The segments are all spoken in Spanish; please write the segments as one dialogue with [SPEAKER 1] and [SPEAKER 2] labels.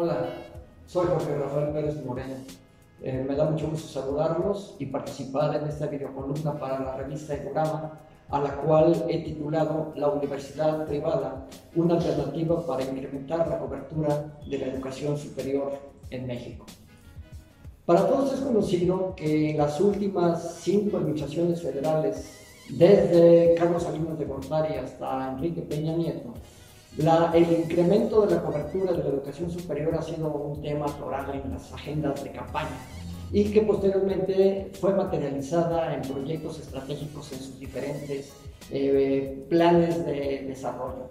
[SPEAKER 1] Hola, soy Jorge Rafael Pérez Moreno. Eh, me da mucho gusto saludarlos y participar en esta videocolumna para la revista Edurama, a la cual he titulado La Universidad Privada, una alternativa para incrementar la cobertura de la educación superior en México. Para todos es conocido que en las últimas cinco administraciones federales, desde Carlos Salinas de Gortari hasta Enrique Peña Nieto, el incremento de la cobertura de la educación superior ha sido un tema toral en las agendas de campaña y que posteriormente fue materializada en proyectos estratégicos en sus diferentes eh, planes de desarrollo.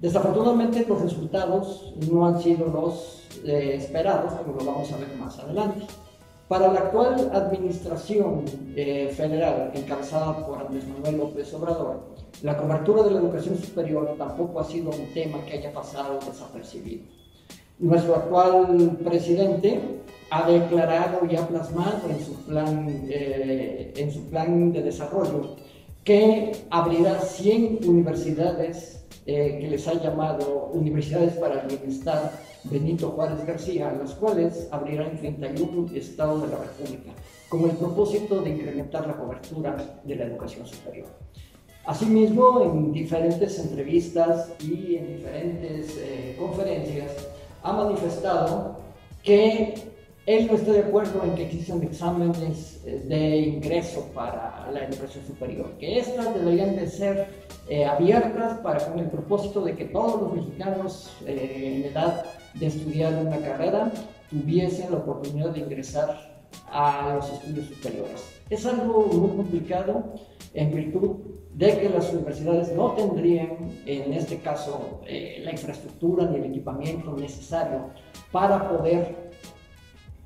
[SPEAKER 1] Desafortunadamente los resultados no han sido los eh, esperados, como lo vamos a ver más adelante. Para la actual administración eh, federal encabezada por Andrés Manuel López Obrador, la cobertura de la educación superior tampoco ha sido un tema que haya pasado desapercibido. Nuestro actual presidente ha declarado y ha plasmado en su plan, eh, en su plan de desarrollo que abrirá 100 universidades eh, que les ha llamado Universidades para el Bienestar Benito Juárez García, las cuales abrirá en 31 estados de la República, con el propósito de incrementar la cobertura de la educación superior. Asimismo, en diferentes entrevistas y en diferentes eh, conferencias, ha manifestado que él no está de acuerdo en que existan exámenes eh, de ingreso para la educación superior, que estas deberían de ser eh, abiertas para con el propósito de que todos los mexicanos en edad de estudiar una carrera tuviesen la oportunidad de ingresar a los estudios superiores. Es algo muy complicado en virtud de que las universidades no tendrían, en este caso, eh, la infraestructura ni el equipamiento necesario para poder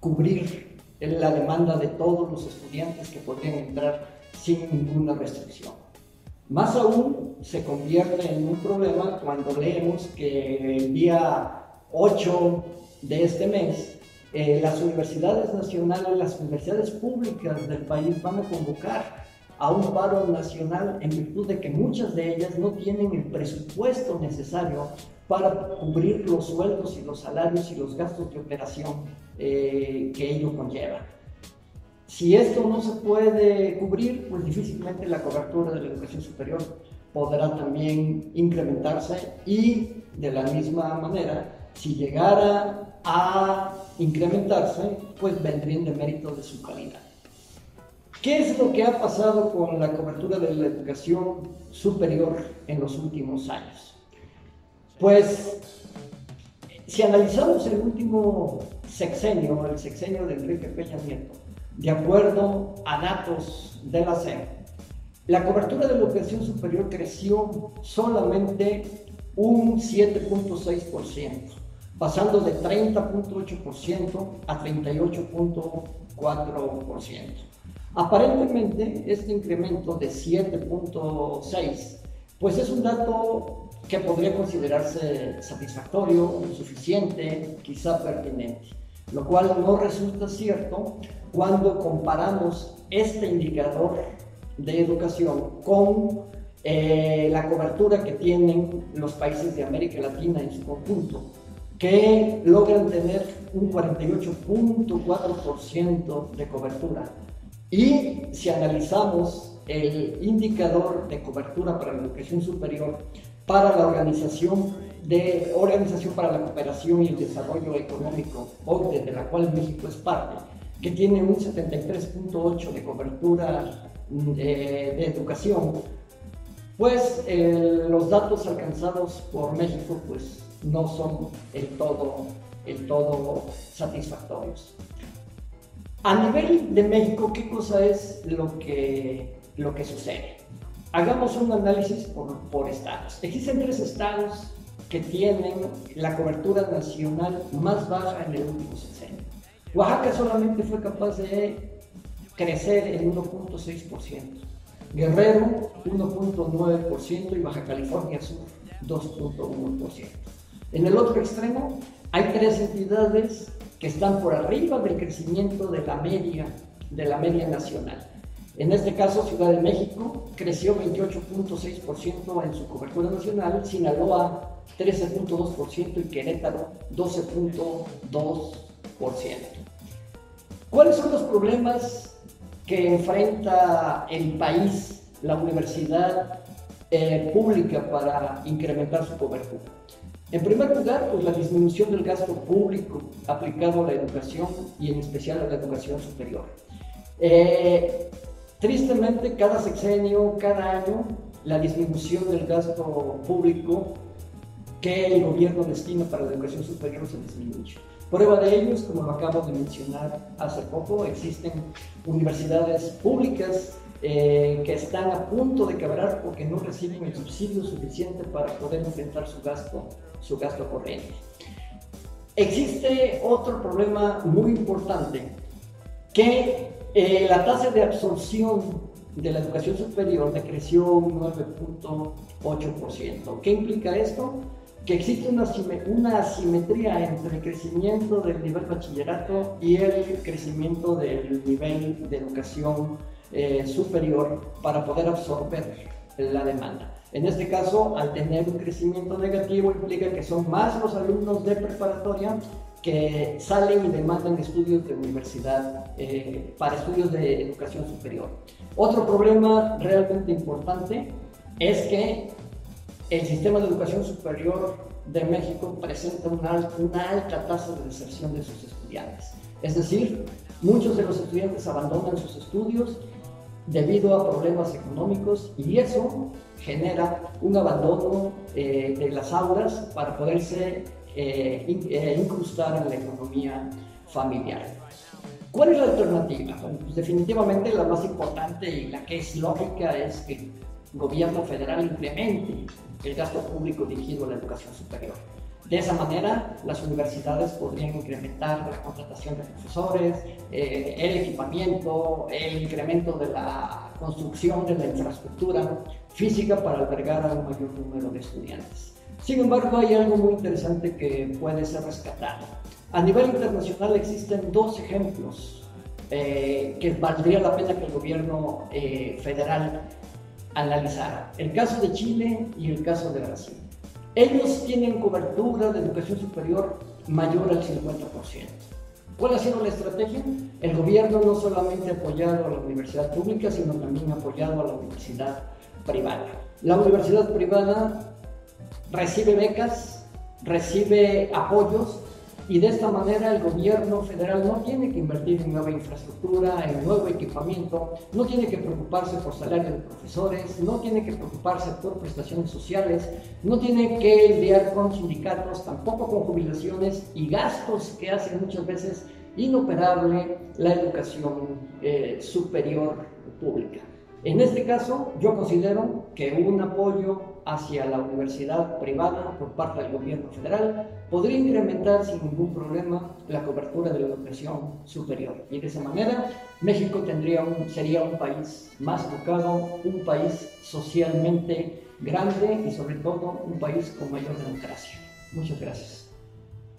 [SPEAKER 1] cubrir la demanda de todos los estudiantes que podrían entrar sin ninguna restricción. Más aún se convierte en un problema cuando leemos que día 8 de este mes eh, las universidades nacionales, las universidades públicas del país van a convocar a un paro nacional en virtud de que muchas de ellas no tienen el presupuesto necesario para cubrir los sueldos y los salarios y los gastos de operación eh, que ello conlleva. Si esto no se puede cubrir, pues difícilmente la cobertura de la educación superior podrá también incrementarse y de la misma manera, si llegara a incrementarse, pues vendrían de mérito de su calidad. ¿Qué es lo que ha pasado con la cobertura de la educación superior en los últimos años? Pues, si analizamos el último sexenio, el sexenio de Enrique Peña Nieto, de acuerdo a datos de la CEP, la cobertura de la educación superior creció solamente un 7.6%, pasando de 30.8% a 38.4%. Aparentemente, este incremento de 7.6, pues es un dato que podría considerarse satisfactorio, suficiente, quizá pertinente, lo cual no resulta cierto cuando comparamos este indicador de educación con eh, la cobertura que tienen los países de América Latina en su conjunto, que logran tener un 48.4% de cobertura. Y si analizamos el indicador de cobertura para la educación superior para la Organización, de, Organización para la Cooperación y el Desarrollo Económico, OCDE, de la cual México es parte, que tiene un 73.8 de cobertura eh, de educación, pues eh, los datos alcanzados por México pues, no son el todo, el todo satisfactorios. A nivel de México, ¿qué cosa es lo que, lo que sucede? Hagamos un análisis por, por estados. Existen tres estados que tienen la cobertura nacional más baja en el último sexenio. Oaxaca solamente fue capaz de crecer en 1.6%, Guerrero 1.9% y Baja California Sur 2.1%. En el otro extremo hay tres entidades que están por arriba del crecimiento de la media, de la media nacional. En este caso, Ciudad de México creció 28.6% en su cobertura nacional, Sinaloa 13.2% y Querétaro 12.2%. ¿Cuáles son los problemas que enfrenta el país, la universidad eh, pública para incrementar su cobertura? En primer lugar, pues la disminución del gasto público aplicado a la educación y en especial a la educación superior. Eh, tristemente, cada sexenio, cada año, la disminución del gasto público que el gobierno destina para la educación superior se disminuye. Prueba de ello es, como lo acabo de mencionar hace poco, existen universidades públicas eh, que están a punto de quebrar porque no reciben el subsidio suficiente para poder enfrentar su gasto, su gasto corriente. Existe otro problema muy importante, que eh, la tasa de absorción de la educación superior decreció un 9.8%. ¿Qué implica esto? que existe una, asimetría entre el crecimiento del nivel bachillerato y el crecimiento del nivel de educación eh, superior para poder absorber la demanda. En este caso, al tener un crecimiento negativo, implica que son más los alumnos de preparatoria que salen y demandan estudios de universidad eh, para estudios de educación superior. Otro problema realmente importante es que el sistema de educación superior de México presenta una, alta tasa de deserción de sus estudiantes. Es decir, muchos de los estudiantes abandonan sus estudios debido a problemas económicos y eso genera un abandono eh, de las aulas para poderse eh, eh, incrustar en la economía familiar. ¿Cuál es la alternativa? Pues definitivamente la más importante y la que es lógica es que el gobierno federal implemente el gasto público dirigido a la educación superior. De esa manera, las universidades podrían incrementar la contratación de profesores, eh, el equipamiento, el incremento de la construcción de la infraestructura física para albergar a un mayor número de estudiantes. Sin embargo, hay algo muy interesante que puede ser rescatado. A nivel internacional existen dos ejemplos eh, que valdría la pena que el gobierno eh, federal analizar el caso de Chile y el caso de Brasil. Ellos tienen cobertura de educación superior mayor al 50%. ¿Cuál ha sido la estrategia? El gobierno no solamente ha apoyado a la universidad pública, sino también ha apoyado a la universidad privada. La universidad privada recibe becas, recibe apoyos y de esta manera el gobierno federal no tiene que invertir en nueva infraestructura, en nuevo equipamiento, no tiene que preocuparse por salario de profesores, no tiene que preocuparse por prestaciones sociales, no tiene que lidiar con sindicatos, tampoco con jubilaciones y gastos que hacen muchas veces inoperable la educación eh, superior pública. En este caso, yo considero que un apoyo hacia la universidad privada por parte del gobierno federal podría incrementar sin ningún problema la cobertura de la educación superior. Y de esa manera, México sería un país más educado, un país socialmente grande y sobre todo un país con mayor democracia. Muchas gracias.